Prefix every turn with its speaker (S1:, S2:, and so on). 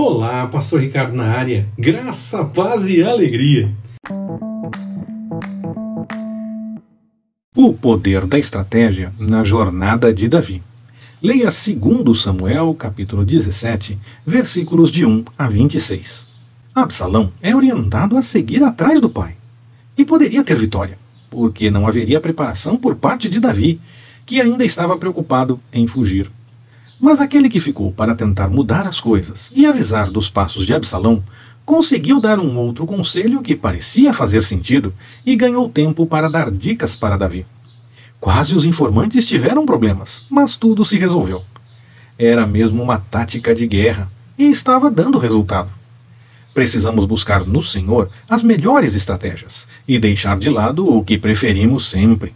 S1: Olá, Pastor Ricardo na área. Graça, paz e alegria.
S2: O poder da estratégia na jornada de Davi. Leia 2 Samuel, capítulo 17, versículos de 1 a 26. Absalão é orientado a seguir atrás do pai. E poderia ter vitória, porque não haveria preparação por parte de Davi, que ainda estava preocupado em fugir. Mas aquele que ficou para tentar mudar as coisas e avisar dos passos de Absalão conseguiu dar um outro conselho que parecia fazer sentido e ganhou tempo para dar dicas para Davi. Quase os informantes tiveram problemas, mas tudo se resolveu. Era mesmo uma tática de guerra e estava dando resultado. Precisamos buscar no Senhor as melhores estratégias e deixar de lado o que preferimos sempre.